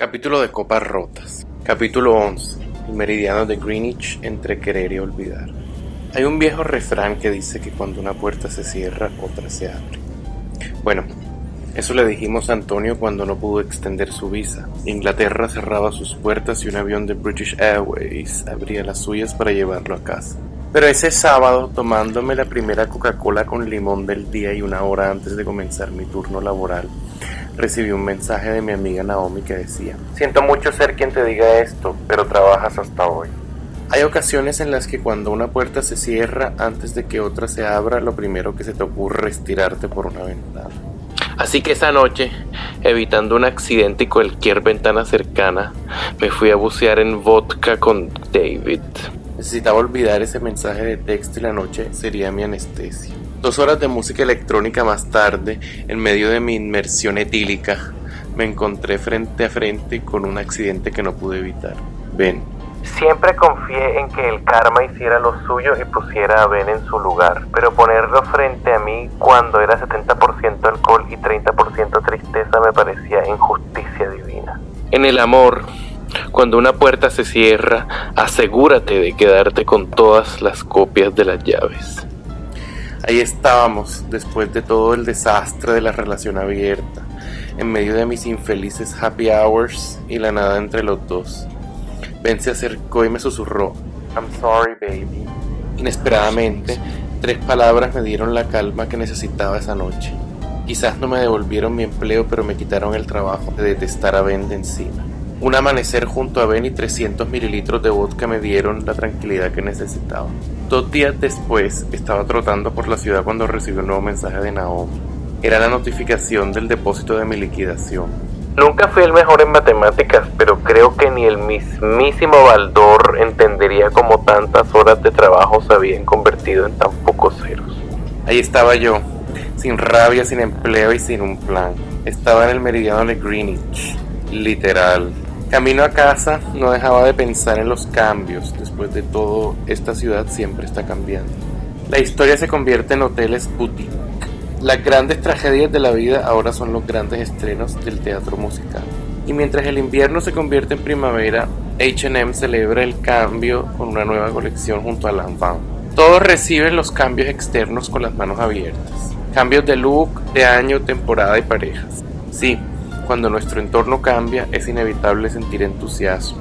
Capítulo de Copas Rotas. Capítulo 11. El meridiano de Greenwich entre querer y olvidar. Hay un viejo refrán que dice que cuando una puerta se cierra, otra se abre. Bueno, eso le dijimos a Antonio cuando no pudo extender su visa. Inglaterra cerraba sus puertas y un avión de British Airways abría las suyas para llevarlo a casa. Pero ese sábado, tomándome la primera Coca-Cola con limón del día y una hora antes de comenzar mi turno laboral, recibí un mensaje de mi amiga Naomi que decía, siento mucho ser quien te diga esto, pero trabajas hasta hoy. Hay ocasiones en las que cuando una puerta se cierra antes de que otra se abra, lo primero que se te ocurre es tirarte por una ventana. Así que esa noche, evitando un accidente y cualquier ventana cercana, me fui a bucear en vodka con David. Necesitaba olvidar ese mensaje de texto y la noche sería mi anestesia. Dos horas de música electrónica más tarde, en medio de mi inmersión etílica, me encontré frente a frente con un accidente que no pude evitar. Ben. Siempre confié en que el karma hiciera lo suyo y pusiera a Ben en su lugar, pero ponerlo frente a mí cuando era 70% alcohol y 30% tristeza me parecía injusticia divina. En el amor, cuando una puerta se cierra, asegúrate de quedarte con todas las copias de las llaves. Ahí estábamos, después de todo el desastre de la relación abierta, en medio de mis infelices happy hours y la nada entre los dos. Ben se acercó y me susurró, I'm sorry, baby. Inesperadamente, tres palabras me dieron la calma que necesitaba esa noche. Quizás no me devolvieron mi empleo, pero me quitaron el trabajo de detestar a Ben de encima. Un amanecer junto a Ben y 300 mililitros de vodka me dieron la tranquilidad que necesitaba. Dos días después estaba trotando por la ciudad cuando recibí un nuevo mensaje de Naomi. Era la notificación del depósito de mi liquidación. Nunca fui el mejor en matemáticas, pero creo que ni el mismísimo Baldor entendería cómo tantas horas de trabajo se habían convertido en tan pocos ceros. Ahí estaba yo, sin rabia, sin empleo y sin un plan. Estaba en el meridiano de Greenwich, literal. Camino a casa no dejaba de pensar en los cambios. Después de todo, esta ciudad siempre está cambiando. La historia se convierte en hoteles boutique. Las grandes tragedias de la vida ahora son los grandes estrenos del teatro musical. Y mientras el invierno se convierte en primavera, HM celebra el cambio con una nueva colección junto a Lanvin. Todos reciben los cambios externos con las manos abiertas. Cambios de look, de año, temporada y parejas. Sí, cuando nuestro entorno cambia es inevitable sentir entusiasmo,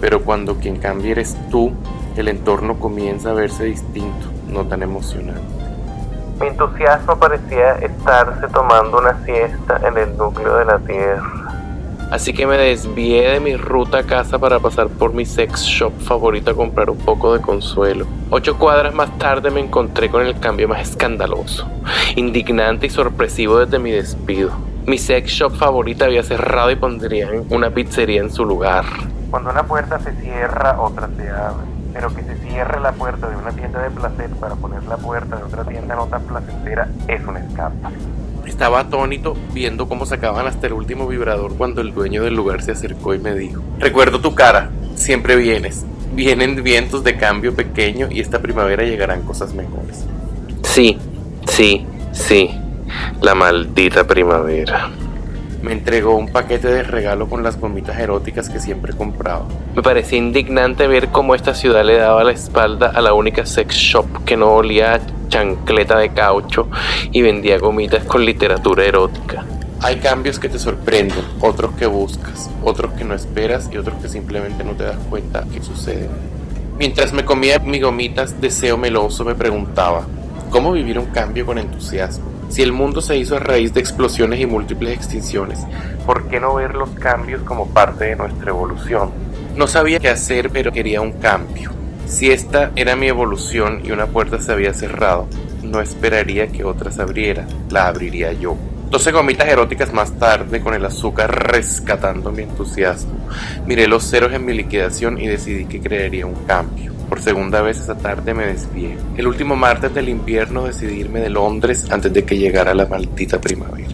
pero cuando quien cambia eres tú, el entorno comienza a verse distinto, no tan emocionante. Mi entusiasmo parecía estarse tomando una siesta en el núcleo de la Tierra. Así que me desvié de mi ruta a casa para pasar por mi sex shop favorita a comprar un poco de consuelo. Ocho cuadras más tarde me encontré con el cambio más escandaloso, indignante y sorpresivo desde mi despido. Mi sex shop favorita había cerrado y pondrían una pizzería en su lugar. Cuando una puerta se cierra, otra se abre. Pero que se cierre la puerta de una tienda de placer para poner la puerta de otra tienda no tan placentera es un escape. Estaba atónito viendo cómo sacaban hasta el último vibrador cuando el dueño del lugar se acercó y me dijo, recuerdo tu cara, siempre vienes. Vienen vientos de cambio pequeño y esta primavera llegarán cosas mejores. Sí, sí, sí la maldita primavera. Me entregó un paquete de regalo con las gomitas eróticas que siempre compraba. Me parecía indignante ver cómo esta ciudad le daba la espalda a la única sex shop que no olía a chancleta de caucho y vendía gomitas con literatura erótica. Hay cambios que te sorprenden, otros que buscas, otros que no esperas y otros que simplemente no te das cuenta que suceden. Mientras me comía mis gomitas, deseo meloso me preguntaba, ¿cómo vivir un cambio con entusiasmo? Si el mundo se hizo a raíz de explosiones y múltiples extinciones, ¿por qué no ver los cambios como parte de nuestra evolución? No sabía qué hacer, pero quería un cambio. Si esta era mi evolución y una puerta se había cerrado, no esperaría que otra se abriera, la abriría yo. 12 gomitas eróticas más tarde, con el azúcar rescatando mi entusiasmo, miré los ceros en mi liquidación y decidí que crearía un cambio. Por segunda vez esa tarde me desvié. El último martes del invierno decidí irme de Londres antes de que llegara la maldita primavera.